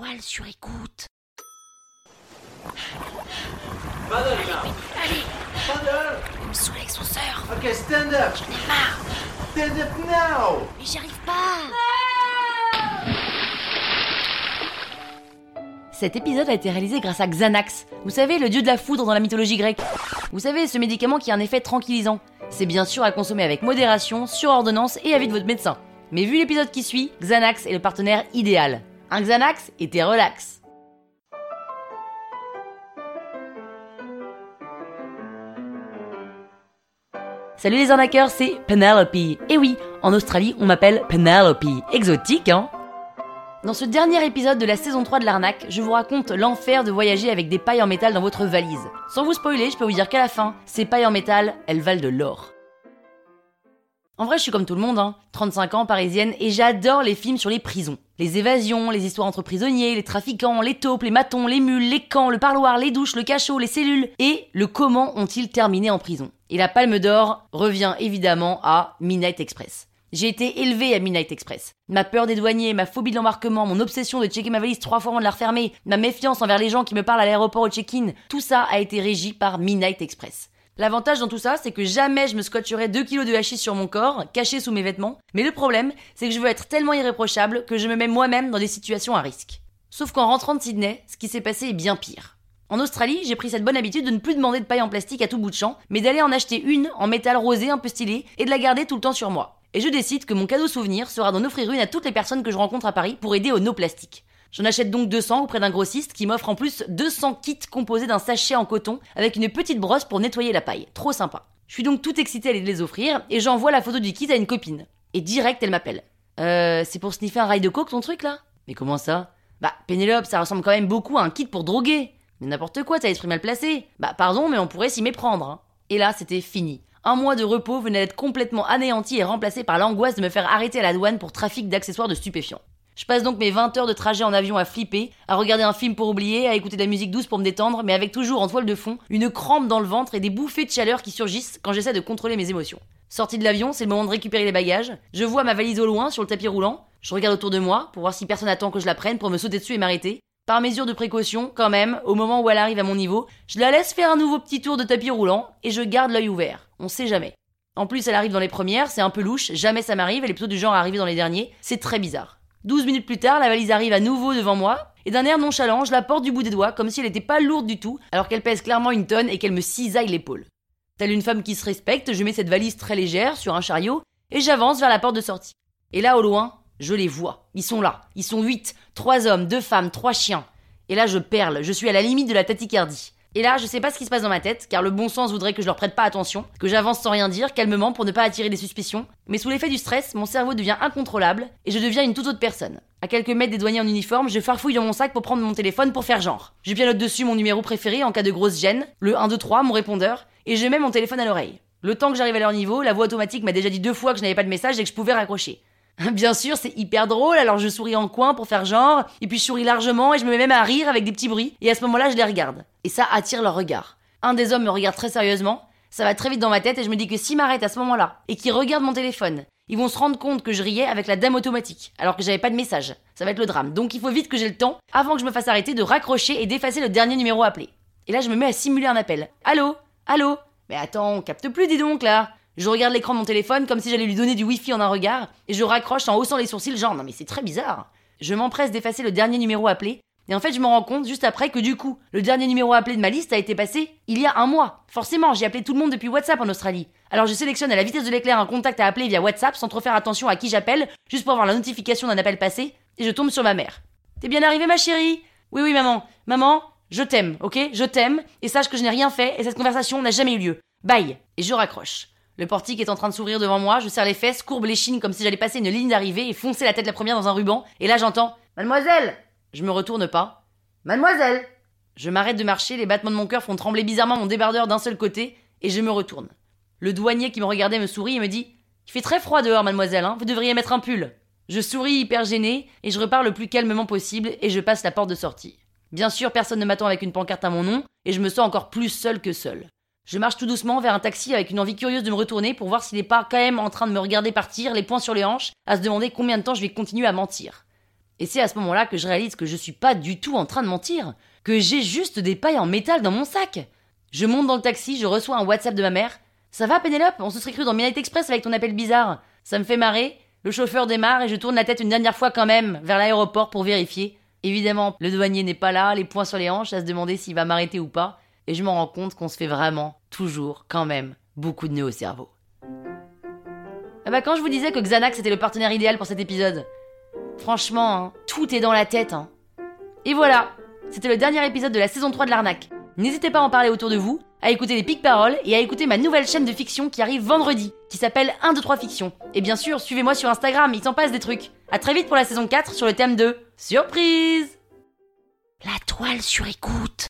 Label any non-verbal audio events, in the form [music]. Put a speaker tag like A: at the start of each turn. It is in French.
A: poil sur écoute.
B: Paddle.
A: Allez,
B: Paddle.
A: il me saoule avec son sœur.
B: Okay, stand up.
A: J'en ai marre.
B: Stand up now.
A: Mais j'y arrive pas. Cet épisode a été réalisé grâce à Xanax. Vous savez, le dieu de la foudre dans la mythologie grecque. Vous savez, ce médicament qui a un effet tranquillisant. C'est bien sûr à consommer avec modération, sur ordonnance et avis de votre médecin. Mais vu l'épisode qui suit, Xanax est le partenaire idéal. Un Xanax et t'es relax. Salut les arnaqueurs, c'est Penelope. Et oui, en Australie, on m'appelle Penelope. Exotique, hein? Dans ce dernier épisode de la saison 3 de l'arnaque, je vous raconte l'enfer de voyager avec des pailles en métal dans votre valise. Sans vous spoiler, je peux vous dire qu'à la fin, ces pailles en métal, elles valent de l'or. En vrai, je suis comme tout le monde, hein. 35 ans, parisienne, et j'adore les films sur les prisons. Les évasions, les histoires entre prisonniers, les trafiquants, les taupes, les matons, les mules, les camps, le parloir, les douches, le cachot, les cellules, et le comment ont-ils terminé en prison? Et la palme d'or revient évidemment à Midnight Express. J'ai été élevée à Midnight Express. Ma peur des douaniers, ma phobie de l'embarquement, mon obsession de checker ma valise trois fois avant de la refermer, ma méfiance envers les gens qui me parlent à l'aéroport au check-in, tout ça a été régi par Midnight Express. L'avantage dans tout ça, c'est que jamais je me scotcherai 2 kilos de hachis sur mon corps, caché sous mes vêtements. Mais le problème, c'est que je veux être tellement irréprochable que je me mets moi-même dans des situations à risque. Sauf qu'en rentrant de Sydney, ce qui s'est passé est bien pire. En Australie, j'ai pris cette bonne habitude de ne plus demander de paille en plastique à tout bout de champ, mais d'aller en acheter une en métal rosé un peu stylé et de la garder tout le temps sur moi. Et je décide que mon cadeau souvenir sera d'en offrir une à toutes les personnes que je rencontre à Paris pour aider au no plastique. J'en achète donc 200 auprès d'un grossiste qui m'offre en plus 200 kits composés d'un sachet en coton avec une petite brosse pour nettoyer la paille. Trop sympa. Je suis donc toute excitée à les offrir et j'envoie la photo du kit à une copine. Et direct, elle m'appelle. Euh, c'est pour sniffer un rail de coke ton truc là? Mais comment ça? Bah, Pénélope, ça ressemble quand même beaucoup à un kit pour droguer. Mais n'importe quoi, t'as l'esprit mal placé. Bah, pardon, mais on pourrait s'y méprendre. hein. Et là, c'était fini. Un mois de repos venait d'être complètement anéanti et remplacé par l'angoisse de me faire arrêter à la douane pour trafic d'accessoires de stupéfiants. Je passe donc mes 20 heures de trajet en avion à flipper, à regarder un film pour oublier, à écouter de la musique douce pour me détendre, mais avec toujours en toile de fond une crampe dans le ventre et des bouffées de chaleur qui surgissent quand j'essaie de contrôler mes émotions. Sortie de l'avion, c'est le moment de récupérer les bagages. Je vois ma valise au loin sur le tapis roulant. Je regarde autour de moi pour voir si personne attend que je la prenne pour me sauter dessus et m'arrêter. Par mesure de précaution, quand même, au moment où elle arrive à mon niveau, je la laisse faire un nouveau petit tour de tapis roulant et je garde l'œil ouvert. On sait jamais. En plus, elle arrive dans les premières, c'est un peu louche, jamais ça m'arrive, elle est plutôt du genre à arriver dans les derniers, c'est très bizarre. 12 minutes plus tard, la valise arrive à nouveau devant moi, et d'un air nonchalant, je la porte du bout des doigts, comme si elle n'était pas lourde du tout, alors qu'elle pèse clairement une tonne et qu'elle me cisaille l'épaule. Telle une femme qui se respecte, je mets cette valise très légère sur un chariot, et j'avance vers la porte de sortie. Et là, au loin, je les vois. Ils sont là. Ils sont huit. Trois hommes, deux femmes, trois chiens. Et là, je perle. Je suis à la limite de la tachycardie. Et là, je sais pas ce qui se passe dans ma tête, car le bon sens voudrait que je leur prête pas attention, que j'avance sans rien dire, calmement pour ne pas attirer des suspicions. Mais sous l'effet du stress, mon cerveau devient incontrôlable et je deviens une toute autre personne. À quelques mètres des douaniers en uniforme, je farfouille dans mon sac pour prendre mon téléphone pour faire genre. Je pianote dessus mon numéro préféré en cas de grosse gêne, le 123, mon répondeur, et je mets mon téléphone à l'oreille. Le temps que j'arrive à leur niveau, la voix automatique m'a déjà dit deux fois que je n'avais pas de message et que je pouvais raccrocher. [laughs] Bien sûr, c'est hyper drôle, alors je souris en coin pour faire genre, et puis je souris largement et je me mets même à rire avec des petits bruits, et à ce moment-là, je les regarde. Et ça attire leur regard. Un des hommes me regarde très sérieusement, ça va très vite dans ma tête et je me dis que s'ils m'arrêtent à ce moment-là et qu'ils regardent mon téléphone, ils vont se rendre compte que je riais avec la dame automatique, alors que j'avais pas de message. Ça va être le drame. Donc il faut vite que j'ai le temps, avant que je me fasse arrêter, de raccrocher et d'effacer le dernier numéro appelé. Et là, je me mets à simuler un appel. Allô? Allô? Mais attends, on capte plus, dis donc là je regarde l'écran de mon téléphone comme si j'allais lui donner du wifi en un regard, et je raccroche en haussant les sourcils, genre non mais c'est très bizarre. Je m'empresse d'effacer le dernier numéro appelé, et en fait je me rends compte juste après que du coup, le dernier numéro appelé de ma liste a été passé il y a un mois. Forcément, j'ai appelé tout le monde depuis WhatsApp en Australie. Alors je sélectionne à la vitesse de l'éclair un contact à appeler via WhatsApp sans trop faire attention à qui j'appelle, juste pour avoir la notification d'un appel passé, et je tombe sur ma mère. T'es bien arrivée ma chérie? Oui oui maman. Maman, je t'aime, ok? Je t'aime, et sache que je n'ai rien fait, et cette conversation n'a jamais eu lieu. Bye Et je raccroche. Le portique est en train de s'ouvrir devant moi, je serre les fesses, courbe les chines comme si j'allais passer une ligne d'arrivée et foncer la tête la première dans un ruban, et là j'entends Mademoiselle Je me retourne pas. Mademoiselle Je m'arrête de marcher, les battements de mon cœur font trembler bizarrement mon débardeur d'un seul côté, et je me retourne. Le douanier qui me regardait me sourit et me dit Il fait très froid dehors, mademoiselle, hein, vous devriez mettre un pull. Je souris hyper gêné, et je repars le plus calmement possible, et je passe la porte de sortie. Bien sûr, personne ne m'attend avec une pancarte à mon nom, et je me sens encore plus seul que seul. Je marche tout doucement vers un taxi avec une envie curieuse de me retourner pour voir s'il n'est pas quand même en train de me regarder partir, les poings sur les hanches, à se demander combien de temps je vais continuer à mentir. Et c'est à ce moment-là que je réalise que je suis pas du tout en train de mentir, que j'ai juste des pailles en métal dans mon sac. Je monte dans le taxi, je reçois un WhatsApp de ma mère. Ça va Pénélope? On se serait cru dans Midnight Express avec ton appel bizarre. Ça me fait marrer. Le chauffeur démarre et je tourne la tête une dernière fois quand même vers l'aéroport pour vérifier. Évidemment, le douanier n'est pas là, les poings sur les hanches à se demander s'il va m'arrêter ou pas. Et je me rends compte qu'on se fait vraiment, toujours, quand même, beaucoup de nœuds au cerveau. Ah bah quand je vous disais que Xanax était le partenaire idéal pour cet épisode. Franchement, hein, tout est dans la tête. Hein. Et voilà, c'était le dernier épisode de la saison 3 de l'arnaque. N'hésitez pas à en parler autour de vous, à écouter les pics paroles et à écouter ma nouvelle chaîne de fiction qui arrive vendredi, qui s'appelle 1, 2, 3 Fiction. Et bien sûr, suivez-moi sur Instagram, il s'en passe des trucs. A très vite pour la saison 4 sur le thème de Surprise La toile sur écoute